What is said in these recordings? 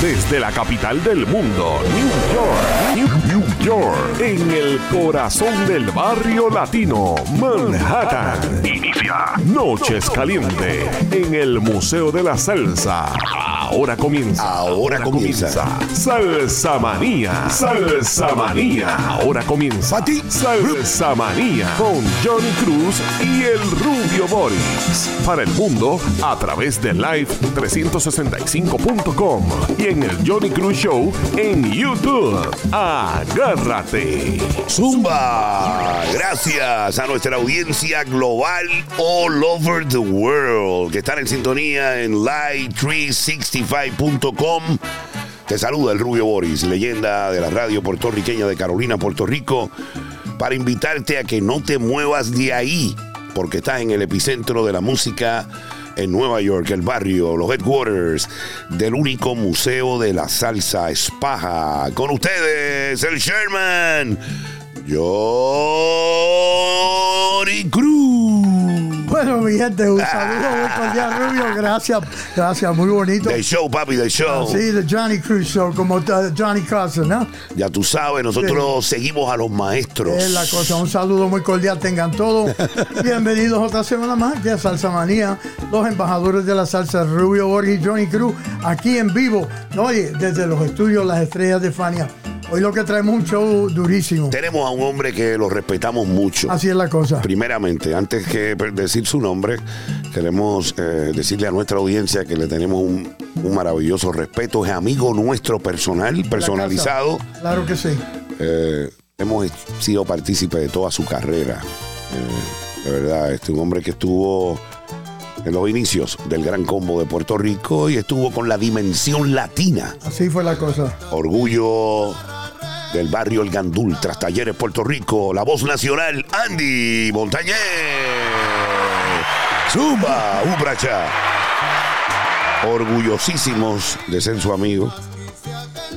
Desde la capital del mundo, New York, New, York, en el corazón del barrio latino, Manhattan. Inicia Noches Caliente en el Museo de la Salsa. Ahora comienza. Ahora comienza. Salsa Manía. Salsa Manía. Ahora comienza. Pati. Salsa Manía con Johnny Cruz y el Rubio Boris. Para el mundo a través de live365.com y en el Johnny Cruz Show en YouTube. Zumba. Gracias a nuestra audiencia global all over the world que están en sintonía en live365.com. Te saluda el Rubio Boris, leyenda de la radio puertorriqueña de Carolina, Puerto Rico, para invitarte a que no te muevas de ahí, porque estás en el epicentro de la música en Nueva York, el barrio, los headquarters del único museo de la salsa Espaja. Con ustedes, el Sherman, Johnny Cruz. Bueno, mi gente, un saludo muy cordial, Rubio. Gracias, gracias, muy bonito. The show, papi, the show. Sí, de Johnny Cruz Show, como uh, Johnny Carson, ¿no? Ya tú sabes, nosotros seguimos a los maestros. Es la cosa, un saludo muy cordial, tengan todos. Bienvenidos otra semana más de Salsa Manía, los embajadores de la salsa Rubio Borges y Johnny Cruz, aquí en vivo, oye, desde los estudios Las Estrellas de Fania. Hoy lo que traemos un show durísimo. Tenemos a un hombre que lo respetamos mucho. Así es la cosa. Primeramente, antes que decir su nombre, queremos eh, decirle a nuestra audiencia que le tenemos un, un maravilloso respeto. Es amigo nuestro personal, personalizado. Claro que sí. Eh, hemos sido partícipes de toda su carrera. Eh, de verdad, este un hombre que estuvo en los inicios del Gran Combo de Puerto Rico y estuvo con la dimensión latina. Así fue la cosa. Orgullo del barrio El Gandul, tras Talleres Puerto Rico, la voz nacional, Andy Montañez. Zumba, Ubracha. Orgullosísimos de ser su amigo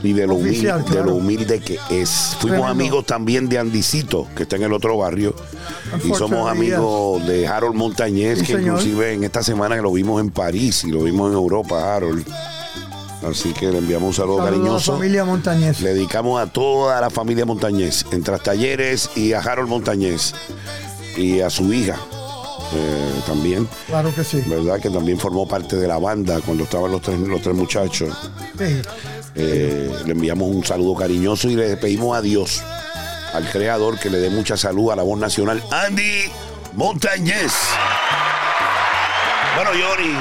y de lo, Oficial, humilde, de lo humilde que es. Fuimos Tremendo. amigos también de Andicito, que está en el otro barrio, y somos amigos de Harold Montañez, Sí, que señor. inclusive en esta semana que lo vimos en París y lo vimos en Europa, Harold. Así que le enviamos un saludo, Saludos a la cariñoso. familia Montañez. Le dedicamos a toda la familia Montañez, en Talleres y a Harold Montañez y a su hija eh, también, Claro que sí. ¿verdad? Que también formó parte de la banda cuando estaban los tres, los tres muchachos. Sí. Eh, le enviamos un saludo cariñoso y le pedimos a Dios, al Creador, que le dé mucha salud a la voz nacional, Andy Montañez. Bueno, Johnny,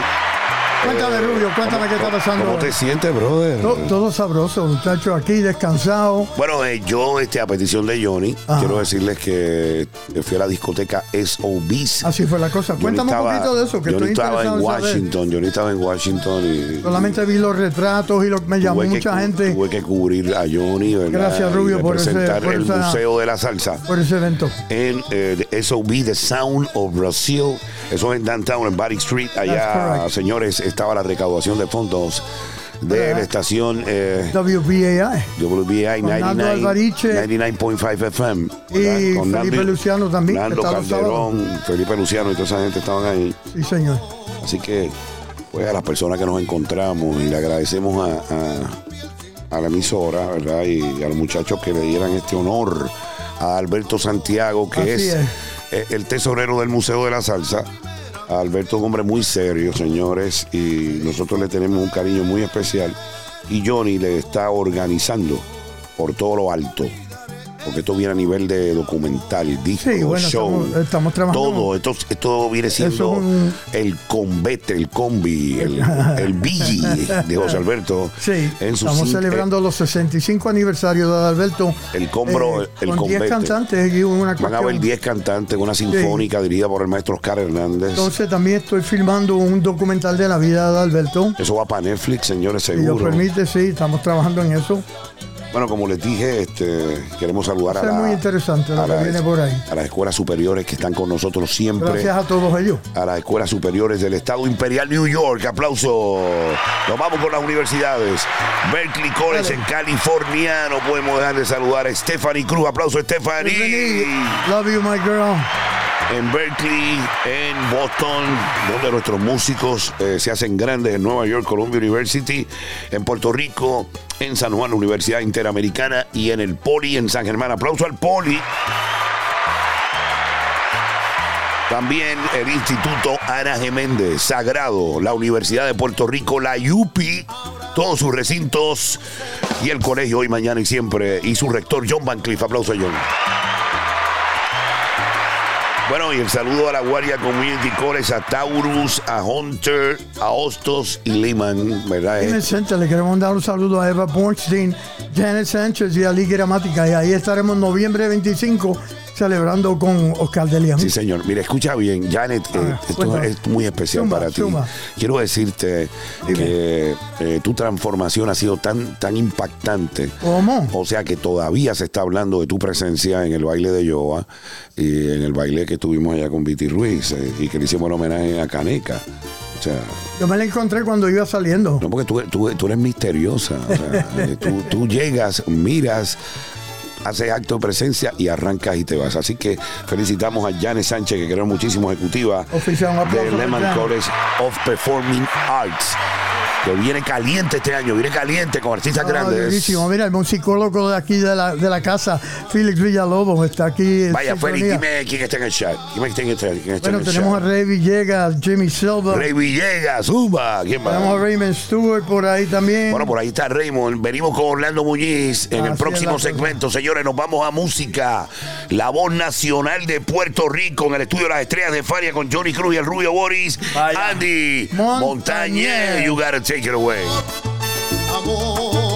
Cuéntame, Rubio, cuéntame qué está pasando. ¿cómo te sientes, brother? To- todo sabroso, muchachos, aquí descansado. Bueno, eh, yo, este, a petición de Johnny, Ajá. quiero decirles que fui a la discoteca SOBs. Así fue la cosa. Johnny Cuéntame un poquito de eso, que Johnny estoy estaba en saber. Washington, Johnny estaba en Washington y Solamente vi los retratos y lo, me llamó que mucha gente Tuve que cubrir a Johnny, ¿verdad? Gracias, Rubio, por ese- representar por el esa- Museo de la Salsa por ese evento. en eh, SOB, The Sound of Brazil. Eso es en Downtown, en Barry Street. Allá, señores, estaba la recaudación de fondos de la estación eh, WBAI. WBI Con Nando 99 Alvariche 99.5 FM. y. Con Felipe Nando- Luciano también. Nando. Calderón, Felipe Luciano y toda esa gente estaban ahí. Sí, señor. Así que, pues a las personas que nos encontramos y le agradecemos a, a- a la emisora, ¿verdad? Y a los muchachos que le dieran este honor a Alberto Santiago, que es. eh, el tesorero del Museo de la Salsa. Alberto es un hombre muy serio, señores, y nosotros le tenemos un cariño muy especial. Y Johnny le está organizando por todo lo alto. Porque esto viene a nivel de documental, disco, Sí, bueno, show. estamos- estamos trabajando. Todo, esto, esto viene siendo un- el convete, el combi, el, el Billy de José Alberto. Sí, en su estamos celebrando los 65 aniversarios de Adalberto. El combro, eh, el con 10 convete. cantantes y una Van a haber 10 cantantes, una sinfónica dirigida por el maestro Oscar Hernández. Entonces también estoy filmando un documental de la vida de Adalberto. Eso va para Netflix, señores, Si Dios seguro. permite, sí, estamos trabajando en eso. Bueno, como les dije, este, queremos saludar a, la- muy interesante lo a que las- viene por ahí. a las escuelas superiores que están con nosotros siempre. Gracias a todos ellos. a las escuelas superiores del Estado Imperial New York. Aplauso. Nos vamos con las universidades. Berkeley College en California. No podemos dejar de saludar a Stephanie Cruz. Aplauso, Stephanie. Love you, my girl. En Berkeley, en Boston, donde nuestros músicos eh, se hacen grandes, en Nueva York, Columbia University, en Puerto Rico, en San Juan, Universidad Interamericana y en el Poli en San Germán. Aplauso al Poli. También el Instituto Ana Geméndez, Sagrado, la Universidad de Puerto Rico, la UPI, todos sus recintos y el colegio hoy, mañana y siempre, y su rector John Van Cliff. Aplauso a John. Bueno, y el saludo a la Guardia Community College, a Taurus, a Hunter, a Hostos y Lehman, ¿verdad? En el centro le queremos dar un saludo a Eva Bornstein, Janet Sánchez y a Lee Gramática. Y ahí estaremos noviembre 25 celebrando con Oscar de León. Sí, señor. Mira, escucha bien, Janet, eh, Ah, esto es muy especial para ti. Quiero decirte que eh, tu transformación ha sido tan, tan impactante. ¿Cómo? O sea que todavía se está hablando de tu presencia en el baile de Yoa y en el baile que tuvimos allá con Viti Ruiz eh, y que le hicimos el homenaje a Caneca. O sea, Yo me la encontré cuando iba saliendo. no porque tú, tú- tú eres misteriosa. O sea, eh, tú, tú llegas, miras, haces acto de presencia y arrancas y te vas. Así que felicitamos a Janet Sánchez, que queremos muchísimo, ejecutiva Oficial, de Lehman. College of Performing Arts. Que viene caliente este año, viene caliente con artistas Ah, grandes. durísimo. Mira, el musicólogo de aquí de la, de la casa, Félix Villalobos, está aquí. en Vaya, Félix, dime quién está en el chat. Dime quién está, quién está Bueno, en el tenemos a. Rey Villegas, Jimmy Silva, Rey Villegas, Zumba. ¿Quién más? tenemos a Raymond Stewart por ahí también. Bueno, por ahí está Raymond. Venimos con Orlando Muñiz en el próximo segmento. Señores, nos vamos a música. La voz nacional de Puerto Rico en el estudio de las estrellas de Faria con Johnny Cruz y el rubio Boris. Vaya. Andy Montañez. Montañez. You gotta take it away. Amor,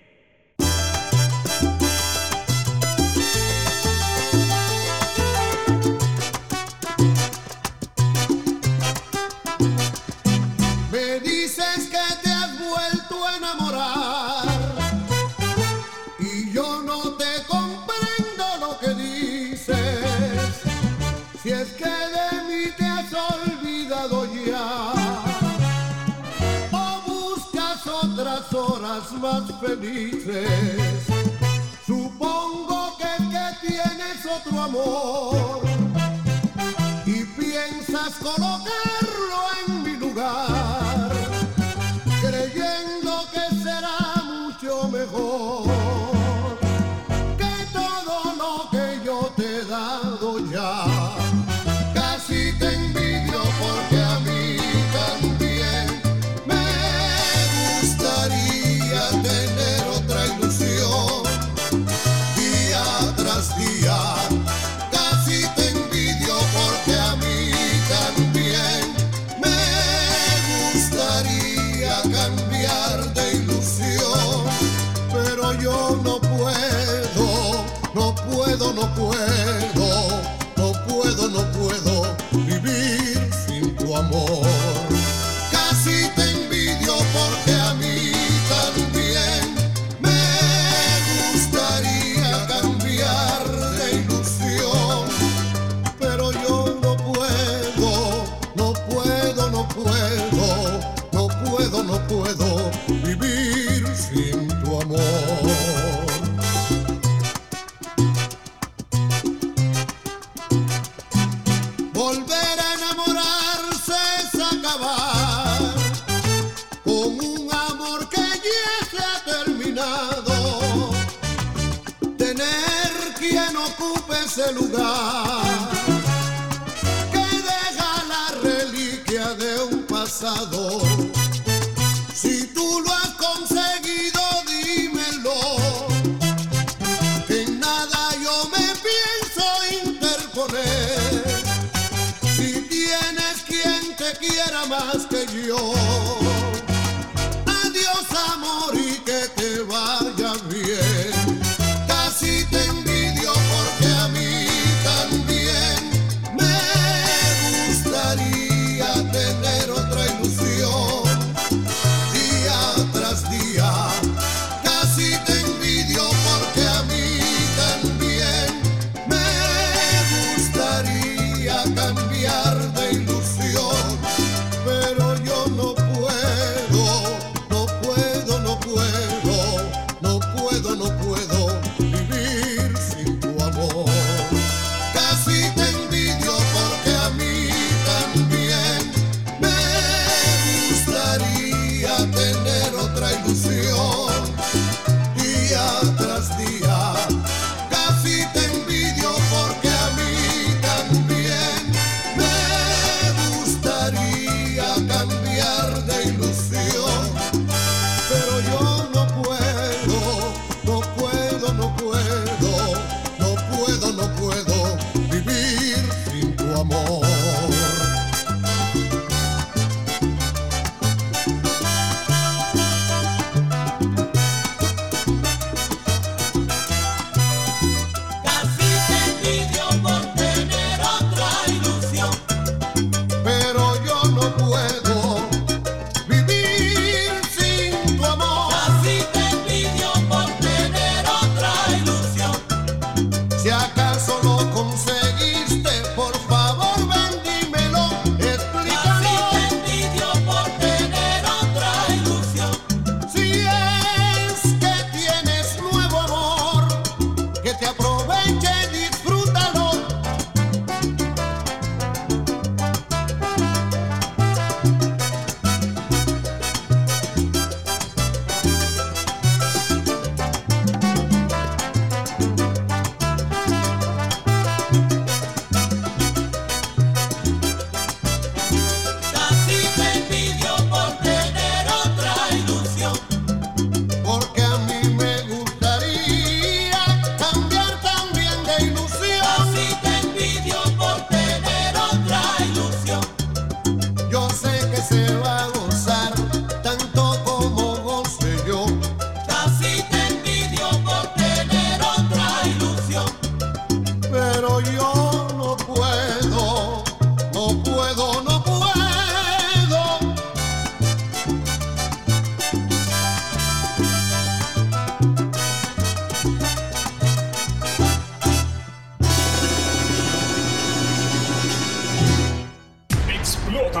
más felices. Supongo que, que tienes otro amor y piensas colocarlo en mi lugar, creyendo que será mucho mejor.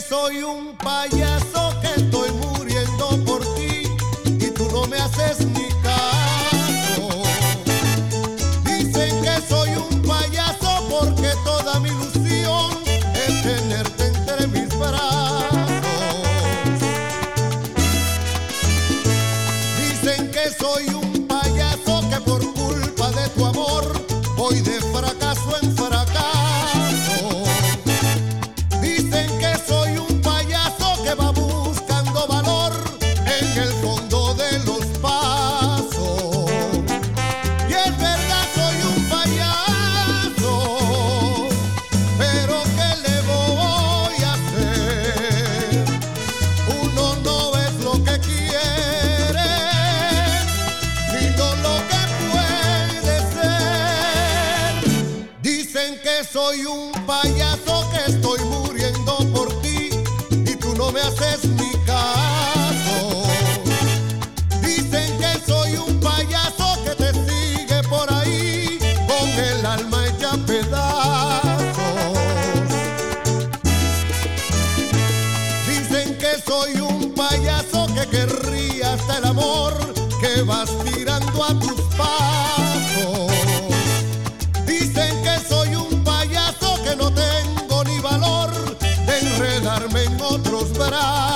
Soy un payaso, Dicen que soy un payaso que querría hasta el amor que vas tirando a tus pasos. Dicen que soy un payaso que no tengo ni valor de enredarme en otros brazos.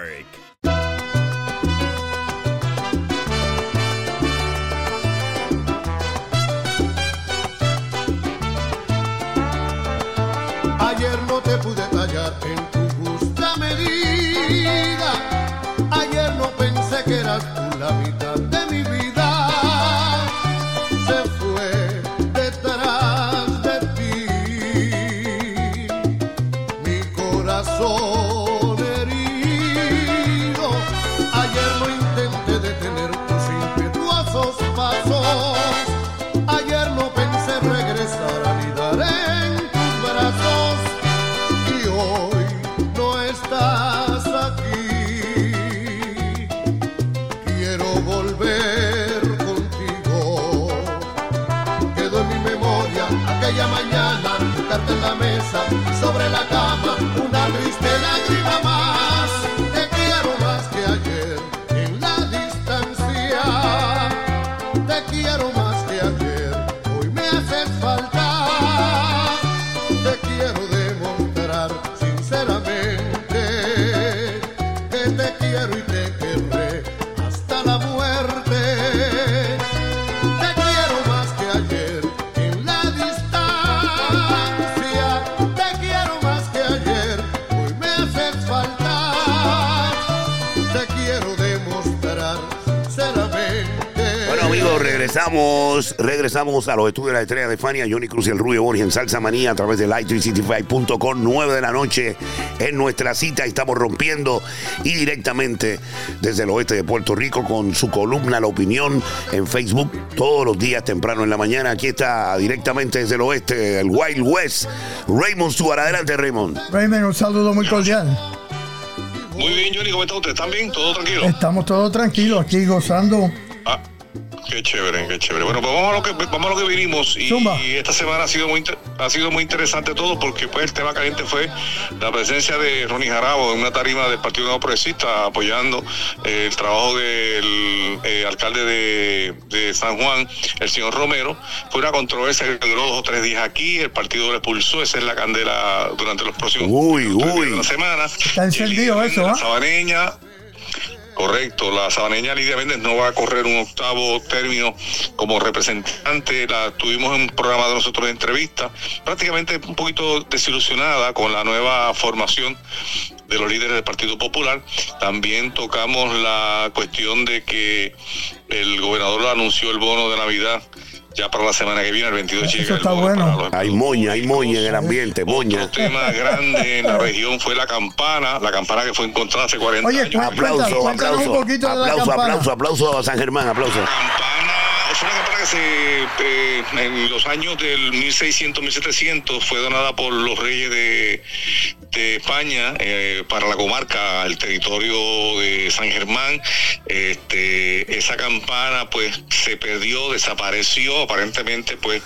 Regresamos, regresamos a los estudios de la estrella de Fania, Johnny Cruz y el Rubio Borges en Salsa Manía a través de light365.com, 9 de la noche en nuestra cita estamos rompiendo y directamente desde el oeste de Puerto Rico con su columna La Opinión en Facebook todos los días temprano en la mañana. Aquí está directamente desde el oeste, el Wild West, Raymond Stuart. Adelante Raymond. Raymond, un saludo muy cordial. Muy bien, Johnny, ¿cómo está usted? ¿Están bien? ¿Todo tranquilo? Estamos todos tranquilos aquí gozando. Ah, qué chévere, qué chévere. Bueno, pues vamos a lo que, vamos a lo que vinimos. Y, y esta semana ha sido muy ha sido muy interesante todo porque pues el tema caliente fue la presencia de Ronnie Jarabo en una tarima del Partido Nuevo Progresista apoyando eh, el trabajo del eh, alcalde de, de San Juan, el señor Romero. Fue una controversia que duró dos o tres días aquí, el partido lo expulsó, esa es la candela durante los próximos Uy, uy. de la semana. Está encendido eso, ¿ah? Sabaneña Correcto, la sabaneña Lidia Méndez no va a correr un octavo término como representante. La tuvimos en un programa de nosotros de entrevista, prácticamente un poquito desilusionada con la nueva formación de los líderes del Partido Popular. También tocamos la cuestión de que el gobernador anunció el bono de Navidad ya para la semana que viene, el 22 Eso llega el está bueno. Hay moña, hay moña en el ambiente, moña. otro tema grande en la región fue la campana, la campana que fue encontrada hace 40 Oye, años. Aplauso, aplauso, la aplauso, aplauso, aplauso a San Germán, aplauso. campana es una campana que se eh, en los años del 1600 1700 fue donada por los reyes de, de España eh, para la comarca el territorio de San Germán. Este esa campana pues se perdió desapareció aparentemente pues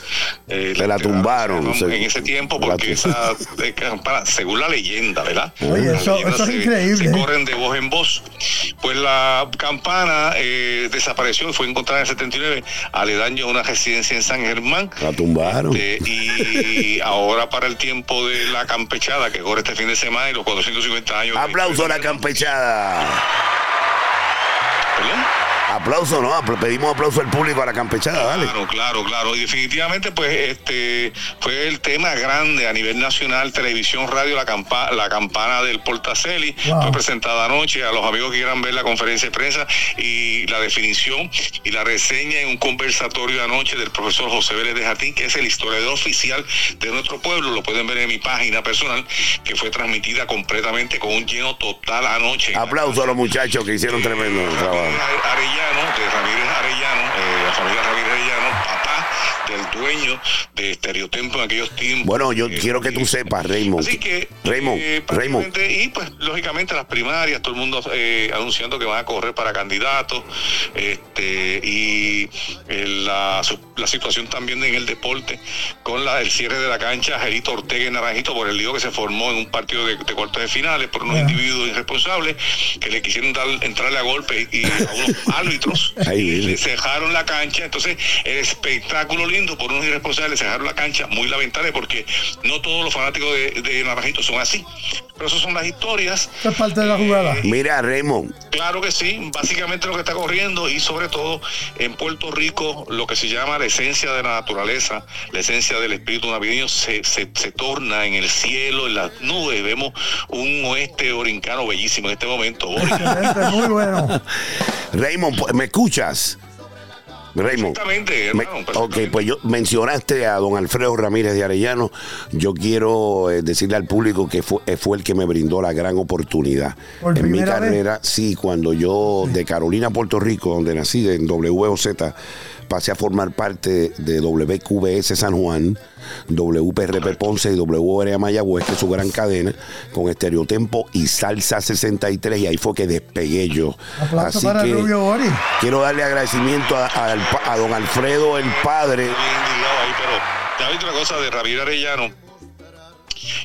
eh, Se la tumbaron, en se- ese tiempo la porque esa eh, campana según la leyenda verdad Oye, Las eso- es se- increíble, se corren de voz en voz. Pues la campana desapareció y fue encontrada en el 79 aledaño a una residencia en San Germán. La tumbaron. Este, y ahora para el tiempo de la campechada que corre este fin de semana y los 450 años. Aplauso a la campechada. ¿Perdón? Aplauso, ¿no? Pedimos aplauso al público a la campechada, dale. Claro, claro, claro. Y definitivamente, pues, este fue el tema grande a nivel nacional, televisión, radio, la, campa la campana del Portaceli. Wow. Fue presentada anoche a los amigos que quieran ver la conferencia de prensa y la definición y la reseña en un conversatorio anoche del profesor José Vélez de Jatín, que es el historiador oficial de nuestro pueblo. Lo pueden ver en mi página personal, que fue transmitida completamente con un lleno total anoche. Aplauso a los muchachos que hicieron tremendo trabajo. Arellano, de Ramírez Arellano, eh, la familia Ramírez Arellano, papá del dueño de Estereotempo en aquellos tiempos. Bueno, yo Eh, quiero que tú eh, sepas, Raymond. Así que, Raymond, eh, Raymond. y pues lógicamente las primarias, todo el mundo eh, anunciando que van a correr para candidatos, este, y eh, la, su- la situación también en el deporte, con la, el cierre de la cancha, Gerito Ortega y Naranjito, por el lío que se formó en un partido de, de cuartos de finales por unos individuos irresponsables que le quisieron dar, entrarle a golpe y, y a unos árbitros Ahí cejaron la cancha. Entonces, el espectáculo lindo por unos irresponsables le cejaron la cancha. Muy lamentable porque no todos los fanáticos de, de Naranjito son así. Pero esas son las historias. Esta es parte de la jugada. Mira, Raymond, Claro que sí, básicamente lo que está corriendo y sobre todo en Puerto Rico lo que se llama la esencia de la naturaleza, la esencia del espíritu navideño se, se, se torna en el cielo, en las nubes. Vemos un oeste orincano bellísimo en este momento. Muy bueno. Raymond, ¿me escuchas? Raymond. Perfectamente, Me- hermano. ok, perfectamente. pues yo mencionaste a don Alfredo Ramírez de Arellano. Yo quiero eh, decirle al público que fue, eh, fue el que me brindó la gran oportunidad. ¿Por en mi vez? carrera, sí, cuando yo de Carolina, Puerto Rico, donde nací, en WOZ, pasé a formar parte de WQBS San Juan, WPRP Ponce y WR Mayagüez, que es su gran cadena, con Estereotempo y Salsa 63, y ahí fue que despegué yo. Aplauso Así para que Rubio Boris. quiero darle agradecimiento a, don Alfredo, el padre. bien ligado ahí, pero ya viste una cosa de Arellano.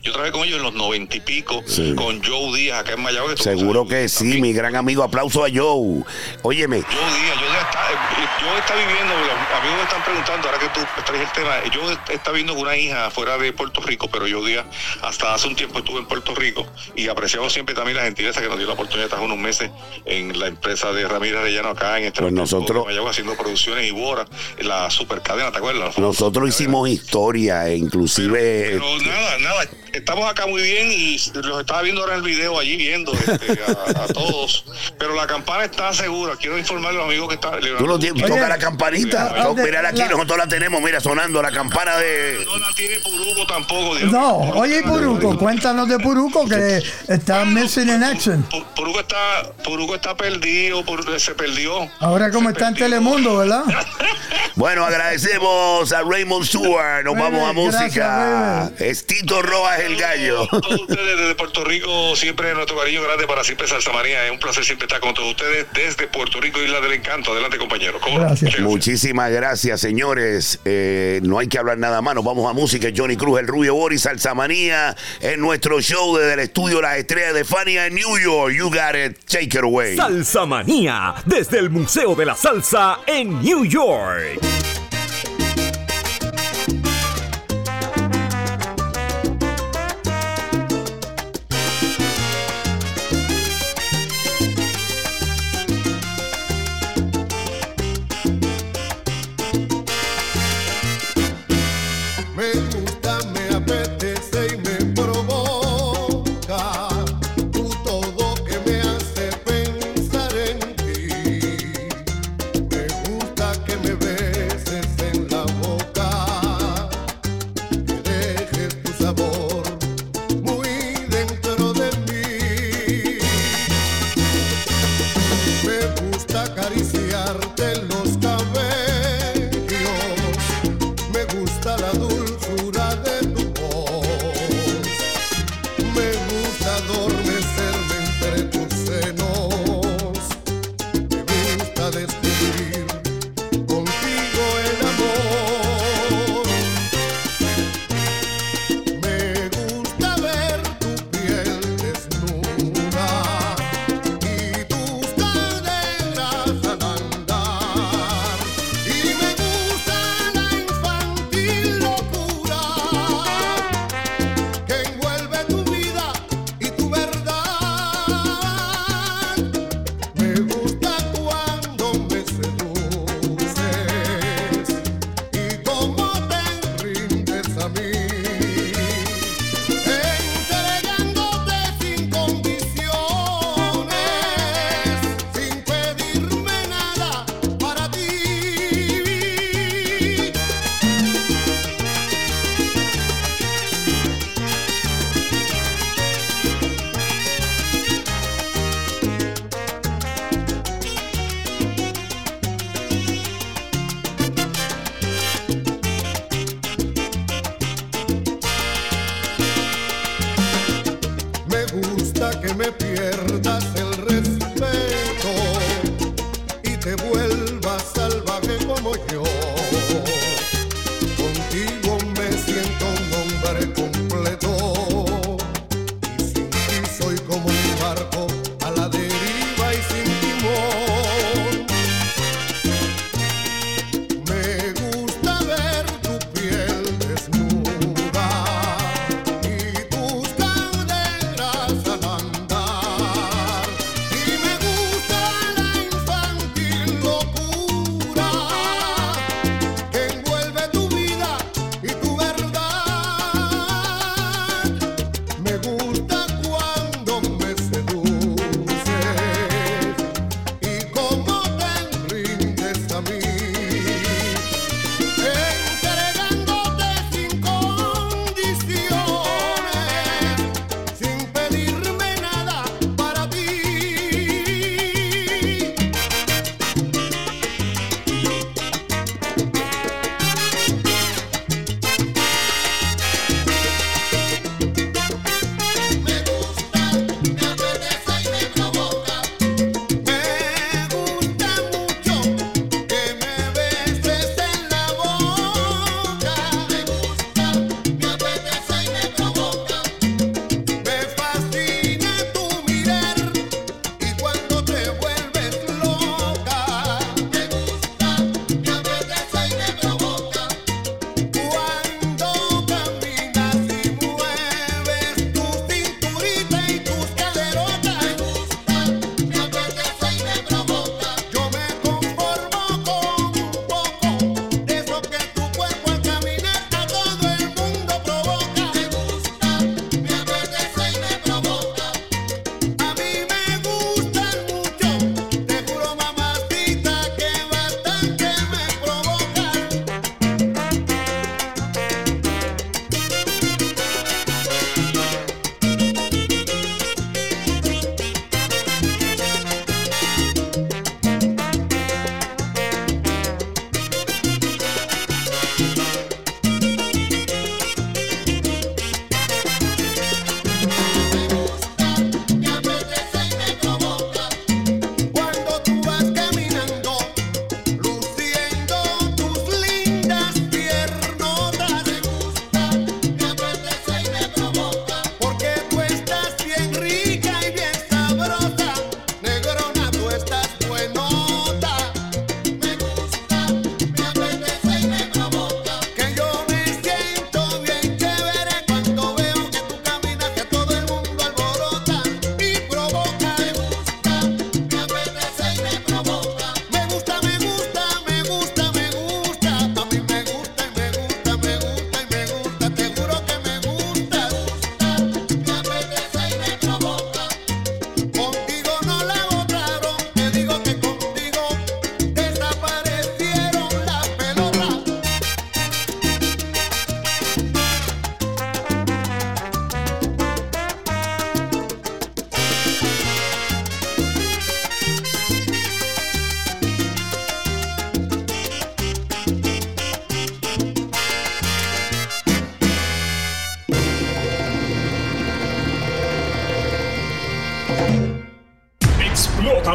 Yo trabajé con ellos en los noventa y pico, Sí. con Joe Díaz acá en Mayagüez. Seguro que sí, también. mi gran amigo. Aplauso a Joe. Óyeme, Joe Díaz, Joe Díaz está, eh, Joe está viviendo, los amigos me están preguntando, ahora que tú traes el tema, Joe está viviendo con una hija fuera de Puerto Rico, pero Joe Díaz hasta hace un tiempo estuvo en Puerto Rico y apreciamos siempre también la gentileza que nos dio la oportunidad de estar unos meses en la empresa de Ramírez Arellano acá en este Pues nosotros- Mayagüez haciendo producciones y Bora, en la supercadena, ¿te acuerdas? nosotros hicimos historia, e inclusive. Pero nada, nada, estamos acá muy bien y los estaba viendo ahora en el video allí viendo este, a, a todos. Pero la campana está segura. Quiero informarle a los amigos que está. Tú lo tienes, toca la campanita. ah, To- de- Mira aquí, la- nosotros la tenemos, mira, sonando la campana de. No la tiene Puruco tampoco. No, oye, Puruco, cuéntanos de Puruco que está missing in action. Pu- Puruco está, Puruco está perdido, Puruco se perdió. Ahora como Se está en. Telemundo, ¿verdad? Bueno, agradecemos a Raymond Stewart. Nos vamos a música. gracias, Es Tito Rojas el gallo. Todos ustedes desde Puerto Rico, siempre nuestro cariño grande para siempre Salsa María. Es un placer siempre estar con todos ustedes desde Puerto Rico, Isla del Encanto. Adelante, compañeros. Muchísimas gracias, señores. Eh, no hay que hablar nada más. Nos vamos a música. Johnny Cruz, el Rubio Boris, Salsa Manía, en nuestro show desde el estudio Las Estrellas de Fania en New York. You got it. Take it away. Salsa Manía, desde el Museo de la Salsa en New York.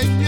and you.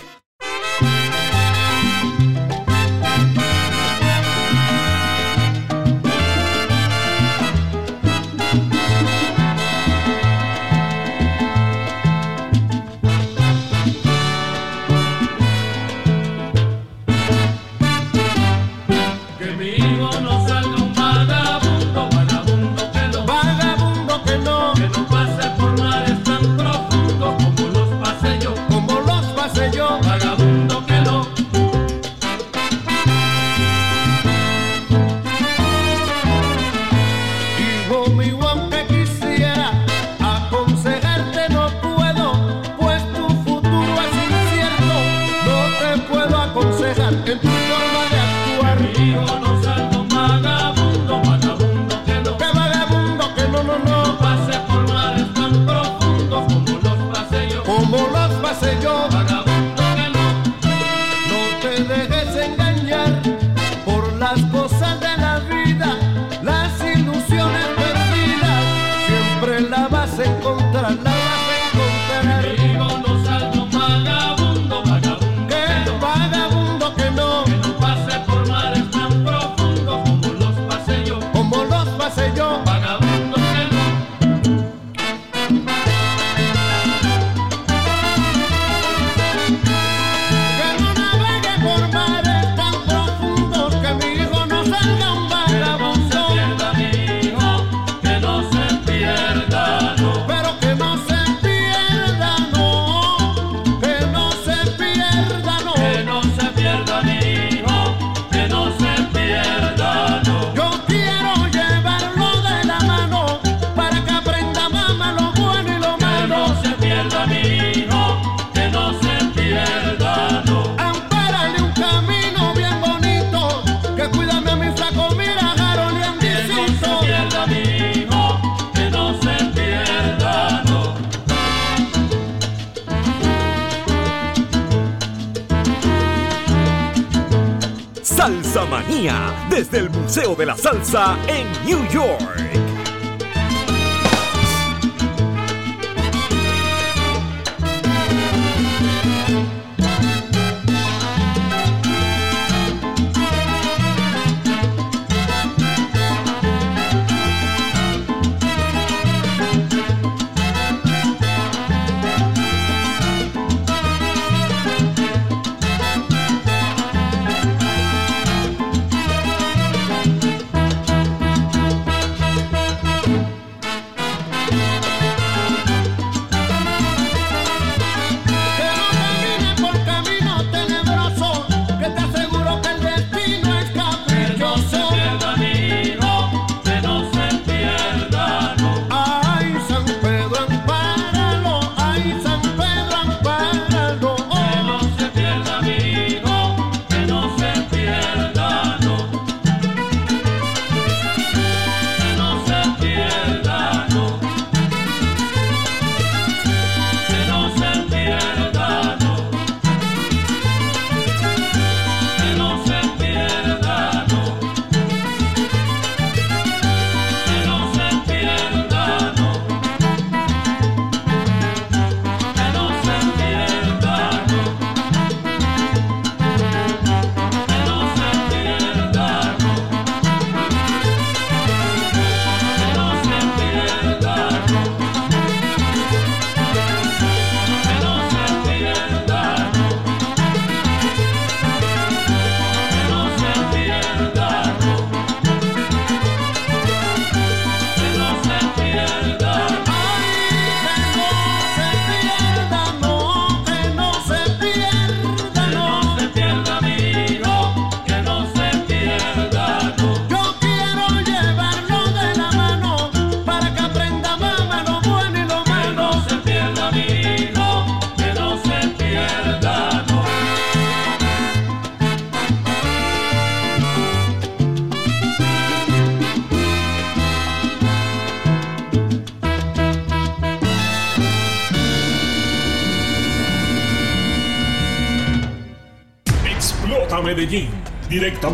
de la salsa en New York.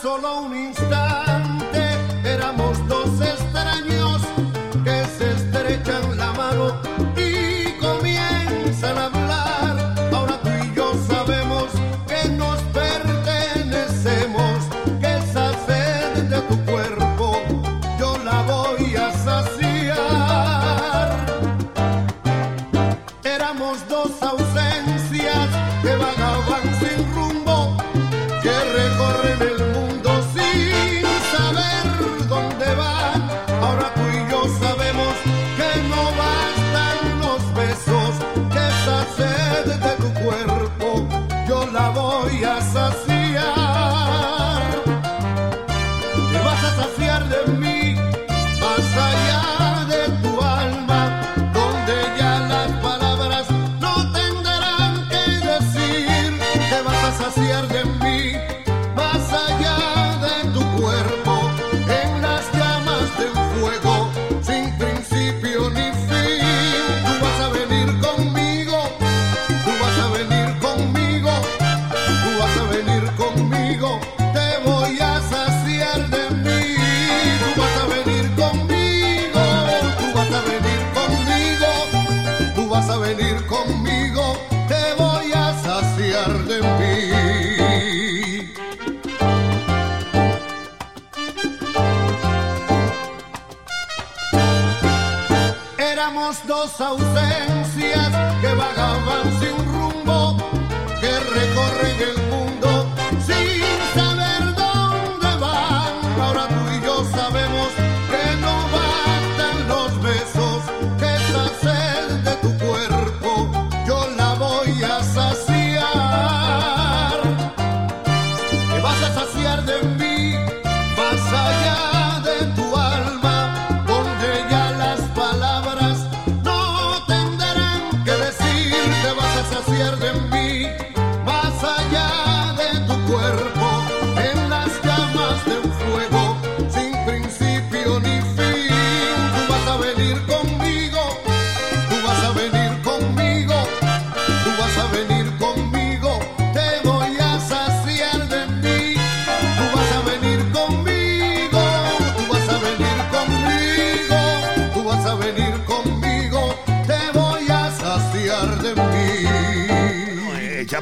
solo un instante.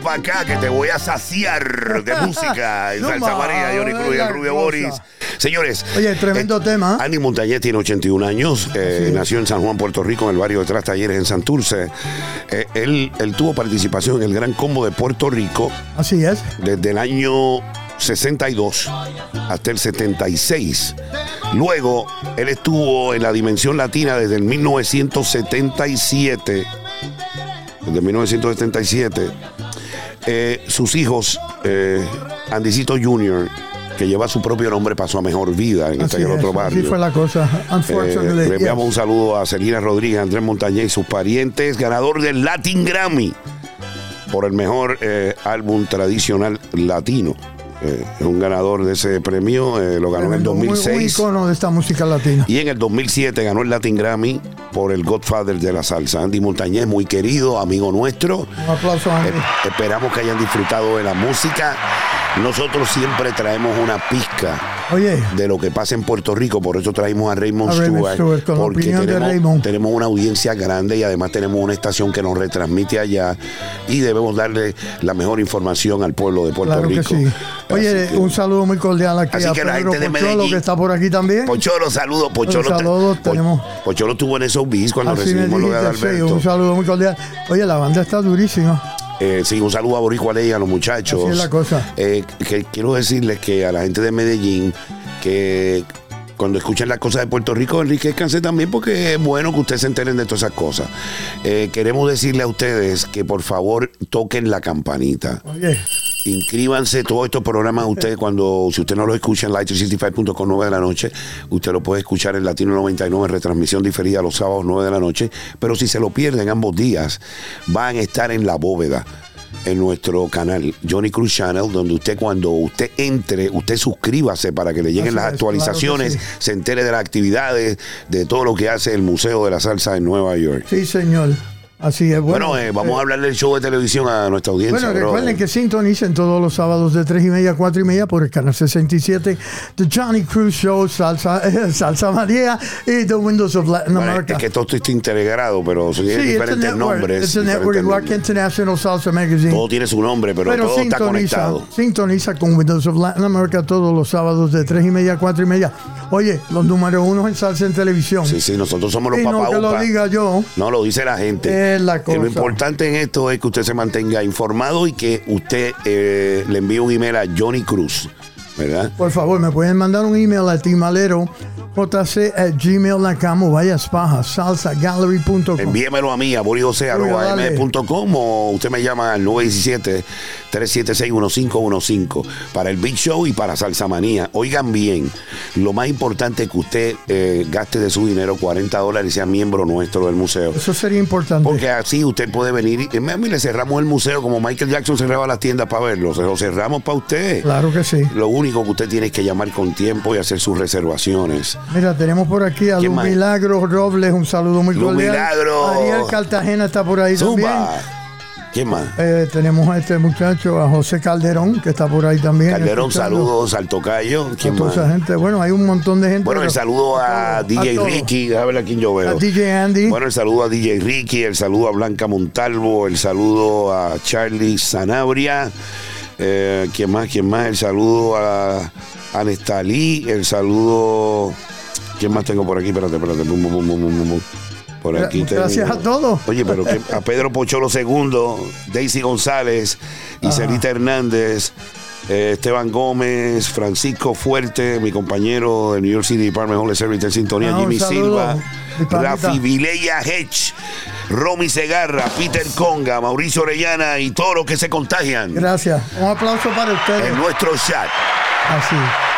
Para acá que te voy a saciar de música en Salsa María, Johnny Cruz y el Rubio. Boris. Señores. Oye, tremendo tema. Andy Montañez tiene 81 años, eh, nació en San Juan, Puerto Rico, en el barrio de Tras Talleres, en Santurce. Eh, él, él tuvo participación en el Gran Combo de Puerto Rico Así es. desde el año 62 hasta el 76. Luego, él estuvo en la Dimensión Latina desde el 1977. Desde 1977. Eh, sus hijos, eh, Andicito Jr., que lleva su propio nombre, pasó a mejor vida en Así, este es, otro así barrio. fue la cosa. Eh, le enviamos yes. un saludo a Celina Rodríguez, Andrés Montañez y sus parientes, ganador del Latin Grammy por el mejor eh, álbum tradicional latino. Eh, es un ganador de ese premio, eh, lo ganó en el Tremendo, muy- Un 2006 icono de esta música latina. y en el 2007 ganó el Latin Grammy por el Godfather de la salsa. Andy Montañez, muy querido, amigo nuestro. Un aplauso Andy. Eh, esperamos que hayan disfrutado de la música. Nosotros siempre traemos una pizca Oye, de lo que pasa en Puerto Rico, por eso traímos a Raymond A Raymond Stewart, porque tenemos, Raymond. tenemos una audiencia grande y además tenemos una estación que nos retransmite allá y debemos darle la mejor información al pueblo de Puerto claro que Rico. sí. Oye, que- un saludo muy cordial aquí Así a que la gente de Pocholo, Medellín- que está por aquí también. Pocholo, saludos. Pocholo, Un saludo, Po- tenemos- Pocholo estuvo en esos bis cuando Así recibimos lo de dijiste, sí, Adalberto. un saludo muy cordial. Oye, la banda está durísima. Eh, sí, un saludo a Boricua Ley, a los muchachos. Así es la cosa. Eh, que quiero decirles que a la gente de Medellín que cuando escuchen las cosas de Puerto Rico, enriquezcanse también porque es bueno que ustedes se enteren de todas esas cosas. Eh, queremos decirle a ustedes que por favor toquen la campanita. Oye, Inscríbanse todos estos programas. Usted, cuando, si usted no lo escucha en light365.com 9 de la noche, usted lo puede escuchar en Latino 99, retransmisión diferida los sábados 9 de la noche. Pero si se lo pierden ambos días, van a estar en la bóveda en nuestro canal Johnny Cruz Channel, donde usted cuando usted entre, usted suscríbase para que le lleguen Así las es, actualizaciones, claro que sí. se entere de las actividades, de todo lo que hace el Museo de la Salsa en Nueva York. sí, señor. Así es. Bueno, Bueno, eh, vamos a hablar del show de televisión a nuestra audiencia. Bueno, bro. recuerden que sintonicen todos los sábados de 3 y media a 4 y media por el canal 67 The Johnny Cruz Show, Salsa, Salsa María y The Windows of Latin Bueno, America. es que todo está integrado, pero son Sí, diferentes network. nombres. A diferentes network, igual que. International Salsa Magazine. Todo tiene su nombre, pero, Pero todo está conectado. sintoniza con Windows of Latin America todos los sábados de 3 y media a 4 y media. Oye, los número uno en salsa en televisión. Sí, sí, nosotros somos los y no que lo diga yo. No, lo dice la gente. Es la lo cosa. importante en esto es que usted se mantenga informado y que usted eh, le envíe un email a Johnny Cruz, ¿verdad? Por favor, me pueden mandar un email a timalero jc at gmail.com o vayas pajas salsagallery.com. Envíemelo a mí, a dale. borigose.com o usted me llama al 917-376-1515 para el Big Show y para Salsa Manía. Oigan bien, lo más importante es que usted eh, gaste de su dinero 40 dólares y sea miembro nuestro del museo. Eso sería importante. Porque así usted puede venir y, eh, mire, le cerramos el museo como Michael Jackson cerraba las tiendas para verlo. Se lo cerramos para usted. Claro que sí. Lo único que usted tiene es que llamar con tiempo y hacer sus reservaciones. Mira, tenemos por aquí a ¿Quién Luz más? Milagro Robles, un saludo muy Luz cordial. Milagro. Ariel Cartagena está por ahí también. ¿Quién más? Eh, tenemos a este muchacho, a José Calderón, que está por ahí también. Calderón, escuchando. saludos al tocayo. A ¿Quién toda más? esa gente. Bueno, hay un montón de gente. Bueno, el saludo a DJ. Ricky, déjame ver a quién yo A veo. DJ Andy. Bueno, el saludo a DJ Ricky, el saludo a Blanca Montalvo, el saludo a Charlie Sanabria. Eh, ¿Quién más? ¿Quién más? El saludo a Anestalí, el saludo. ¿Quién más tengo por aquí? Espérate, espérate. Por aquí Gracias tengo- a todos. Oye, pero que a Pedro Pocholo II, Daisy González, Iselita Hernández, eh, Esteban Gómez, Francisco Fuerte, mi compañero del New York City Department Holy Service en sintonía, Ah, Jimmy saludo, Silva. Rafi Vileya Hedge, Romy Segarra, Peter Conga, Mauricio Orellana y todos los que se contagian Gracias. Un aplauso para ustedes. en nuestro chat. Así.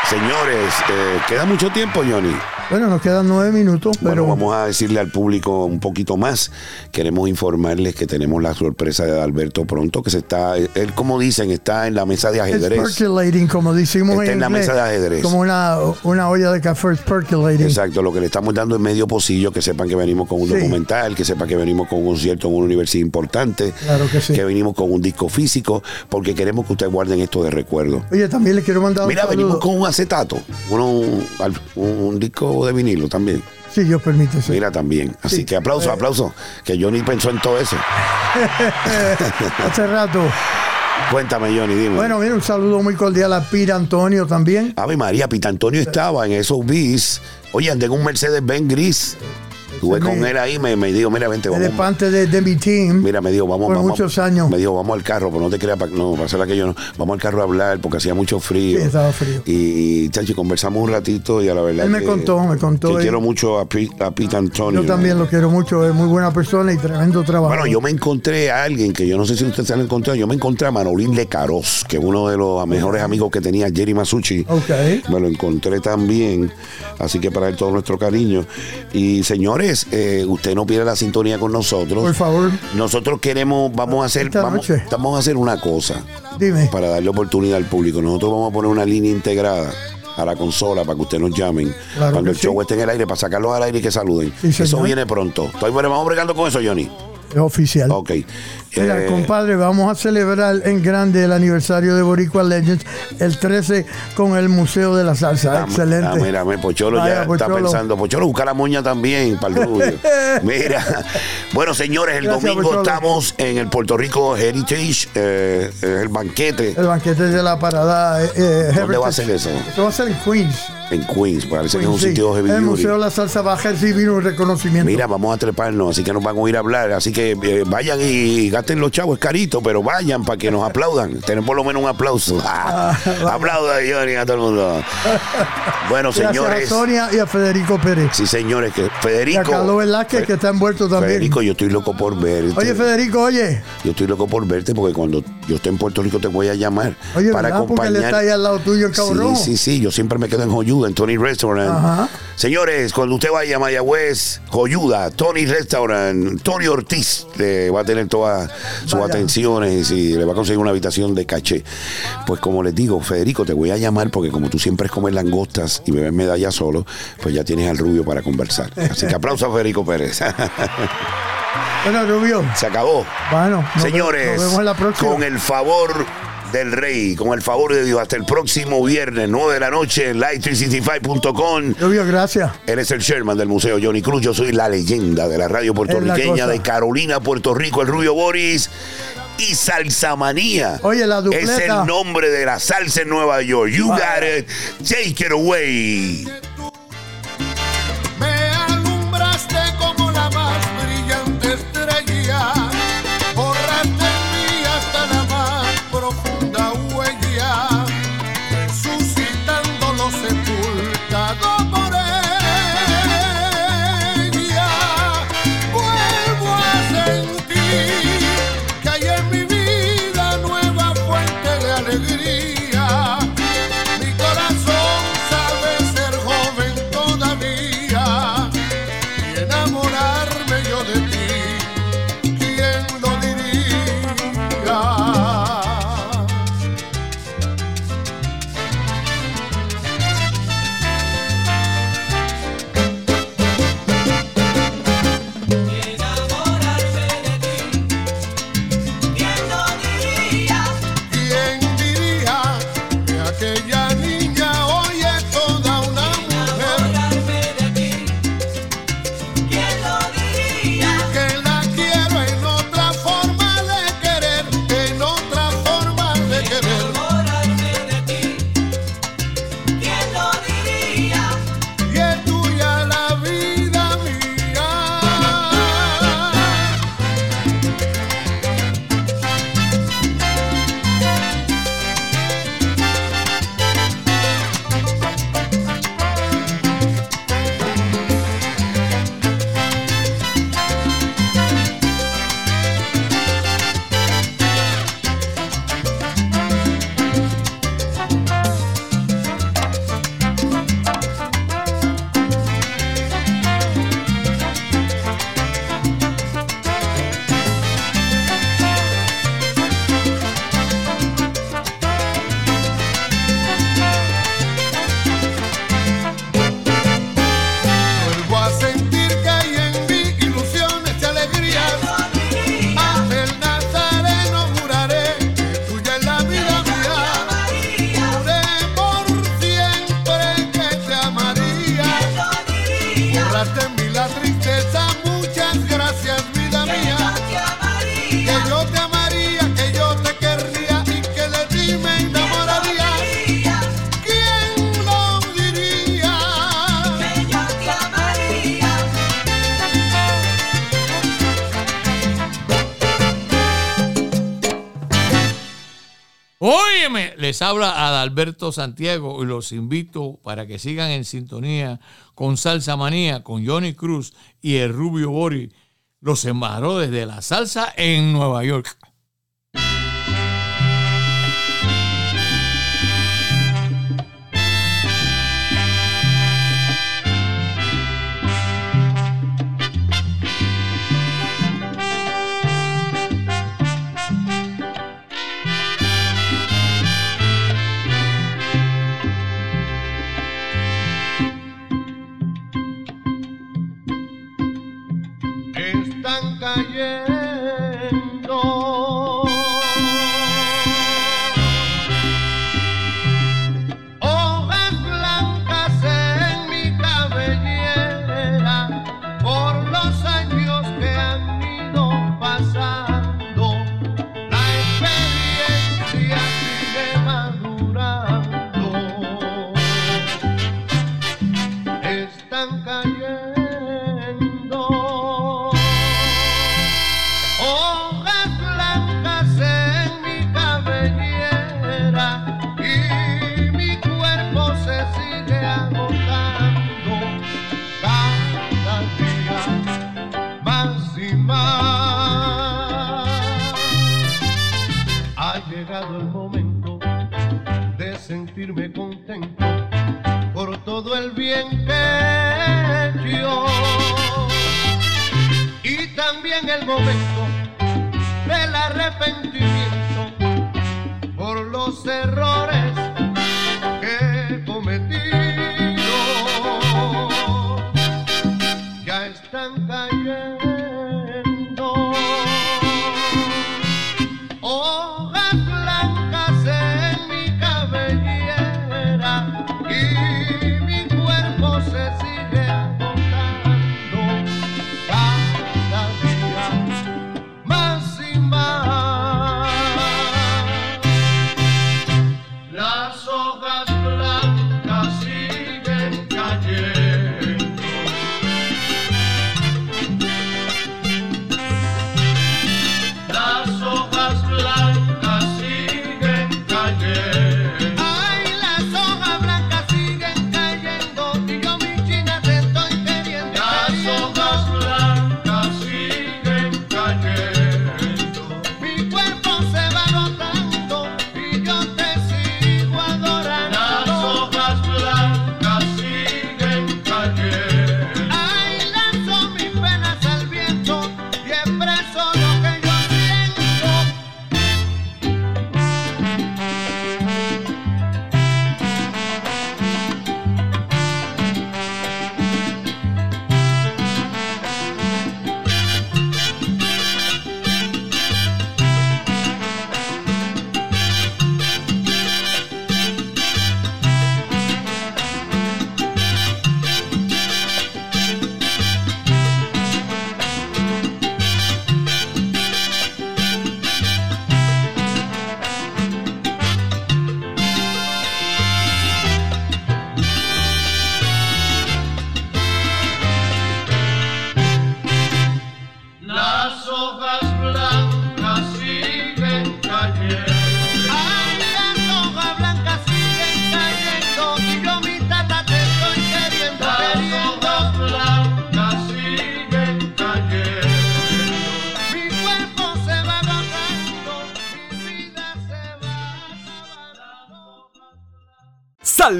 Señores, eh, queda mucho tiempo, Johnny. Bueno, nos quedan nueve minutos, pero Bueno, vamos a decirle al público un poquito más. Queremos informarles que tenemos la sorpresa de Alberto pronto, que se está, él como dicen, está en la mesa de it's ajedrez. percolating, como decimos Está en la inglés, mesa de ajedrez. Como una, una olla de café it's percolating. Exacto, lo que le estamos dando es medio pocillo, que sepan que venimos con un Sí. documental, que sepan que venimos con un concierto en una universidad importante, Claro que sí. venimos con un disco físico, porque queremos que ustedes guarden esto de recuerdo. Oye, también le quiero mandar Mira, un venimos saludo. con un acetato, uno, un, un disco de vinilo también. Sí, Dios permite. sí. Mira también. Así Sí. que aplauso, Eh. aplauso. Que Johnny pensó en todo eso. Hace rato. Cuéntame, Johnny, dime. Bueno, mira, un saludo muy cordial a Pira Antonio también. Ave María, Pita Antonio estaba en esos bis. Oye, andé en un Mercedes Benz gris. Estuve con él ahí, me, me dijo, mira, vente, El vamos. espante de, de mi team. Mira, me dijo, vamos, por vamos. muchos años. Me dijo, vamos al carro, pero no te creas, no, para hacer aquello, no. Vamos al carro a hablar porque hacía mucho frío. Sí, estaba frío. Y, chachi, conversamos un ratito y a la verdad. Él me que- contó, me contó, que quiero mucho a, Pi- a Pita Antonio. Yo también lo quiero mucho, es muy buena persona y tremendo trabajo. Bueno, yo me encontré a alguien que yo no sé si ustedes se han encontrado. Yo me encontré a Manolín Lecaros, que es uno de los mejores amigos que tenía Jerry Masucci. Ok. Me lo encontré también. Así que para él todo nuestro cariño. Y señores, eh, usted no pierde la sintonía con nosotros. Por favor, Nosotros queremos, vamos a hacer, Esta vamos, a hacer una cosa dime. para darle oportunidad al público. Nosotros vamos a poner una línea integrada a la consola para que ustedes nos llamen Claro cuando el show sí. esté en el aire, para sacarlos al aire y que saluden. Sí, Eso viene pronto. Estoy, bueno, vamos bregando con eso, Johnny. Es oficial. Ok. Mira, Eh, compadre, vamos a celebrar en grande el aniversario de Boricua Legends el 13 con el Museo de la Salsa. Ah, Excelente. ah, mira, me- Pocholo Vaya, ya Pocholo. está pensando. Pocholo, busca la moña también para el rubio. mira. Bueno, señores, el Gracias, domingo Pocholo. estamos en el Puerto Rico Heritage, eh, el banquete El banquete de la parada. eh, eh, ¿Dónde va a ser eso? Eso va a ser en Queens. en Queens. Parece que es un Sí. sitio heavy El. Museo de la Salsa va a recibir un reconocimiento. Mira, vamos a treparnos, así que nos van a oír hablar. Así que eh, vayan y gasten los chavos, es carito, pero vayan para que nos aplaudan. Tenemos por lo menos un aplauso. Aplauda, Johnny, a todo el mundo. Bueno, Gracias señores. a Sonia y a Federico Pérez. Sí, señores, que Y a Federico. Carlos Velázquez, que está envuelto también. Federico, yo estoy loco por verte. Oye, Federico, oye. Yo estoy loco por verte porque cuando yo esté en Puerto Rico te voy a llamar Oye, para ¿verdad? Porque él acompañar. está ahí al lado tuyo Cabo Sí, sí, sí, yo siempre me quedo en Joyuda, en Tony Restaurant. Ajá. Señores, cuando usted vaya a Mayagüez, Joyuda, Tony Restaurant, Tony Ortiz le va a tener sus atenciones y le va a conseguir una habitación de caché. Pues como les digo, Federico, te voy a llamar porque como tú siempre es comer langostas y beber medalla solo, pues ya tienes al rubio para conversar. Así que aplauso a Federico Pérez. Bueno, Rubio. Se acabó. Bueno, Señores, nos vemos en la próxima. con el favor del rey, con el favor de Dios, hasta el próximo viernes, 9 de la noche, en light365.com. Rubio, gracias. Él es el Sherman del Museo Johnny Cruz. Yo soy la leyenda de la radio puertorriqueña de Carolina, Puerto Rico, el Rubio Boris. Y Salsamanía. Oye, la dupleta. Es el nombre de la salsa en Nueva York. You got it. Take it away. Les habla Adalberto Santiago y los invito para que sigan en sintonía con Salsa Manía, con Johnny Cruz y el Rubio Bori, los embajadores de la salsa en Nueva York.